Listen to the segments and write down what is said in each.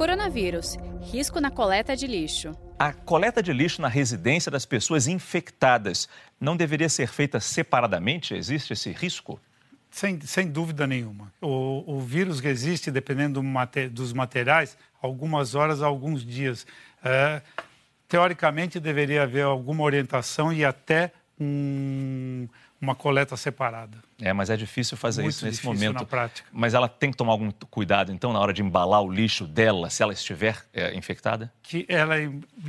Coronavírus risco na coleta de lixo. A coleta de lixo na residência das pessoas infectadas não deveria ser feita separadamente? Existe esse risco? Sem, sem dúvida nenhuma. O, o vírus resiste, dependendo do dos materiais, algumas horas, alguns dias. É, teoricamente, deveria haver alguma orientação e até um, uma coleta separada. É, mas é difícil fazer Muito isso nesse difícil momento. na prática. Mas ela tem que tomar algum cuidado, então, na hora de embalar o lixo dela, se ela estiver é, infectada? Que ela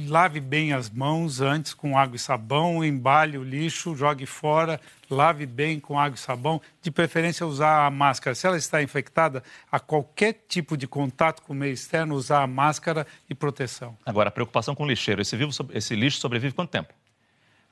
lave bem as mãos antes com água e sabão, embale o lixo, jogue fora, lave bem com água e sabão, de preferência usar a máscara. Se ela está infectada, a qualquer tipo de contato com o meio externo, usar a máscara e proteção. Agora, a preocupação com o lixeiro. Esse, vivo, esse lixo sobrevive quanto tempo?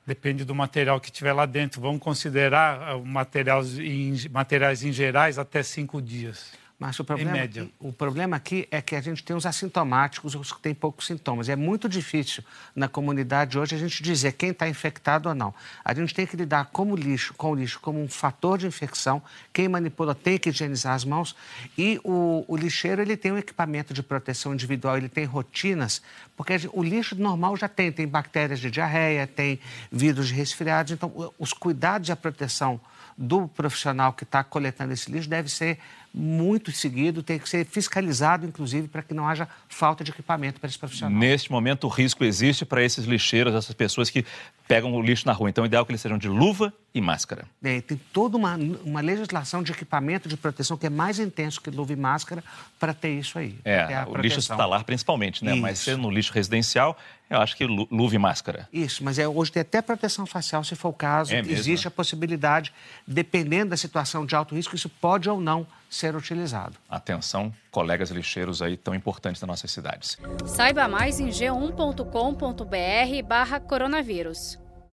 Depende do material que tiver lá dentro. Vamos considerar uh, materiais em, materiais em gerais até cinco dias. Mas o problema, aqui, o problema aqui é que a gente tem os assintomáticos, os que têm poucos sintomas. É muito difícil na comunidade hoje a gente dizer quem está infectado ou não. A gente tem que lidar com o lixo, com o lixo como um fator de infecção. Quem manipula tem que higienizar as mãos. E o, o lixeiro ele tem um equipamento de proteção individual, ele tem rotinas, porque o lixo normal já tem, tem bactérias de diarreia, tem vírus de resfriados. Então, os cuidados e a proteção do profissional que está coletando esse lixo deve ser muito seguido, tem que ser fiscalizado, inclusive, para que não haja falta de equipamento para esse profissional. Neste momento, o risco existe para esses lixeiros, essas pessoas que pegam o lixo na rua. Então, o ideal é que eles sejam de luva e máscara. É, tem toda uma, uma legislação de equipamento de proteção que é mais intenso que luva e máscara para ter isso aí. É, o lixo hospitalar principalmente, né? Isso. Mas sendo no lixo residencial, eu acho que luva e máscara. Isso, mas é, hoje tem até proteção facial, se for o caso. É Existe a possibilidade, dependendo da situação de alto risco, isso pode ou não ser utilizado. Atenção, colegas lixeiros aí tão importantes das nossas cidades. Saiba mais em g1.com.br barra coronavírus.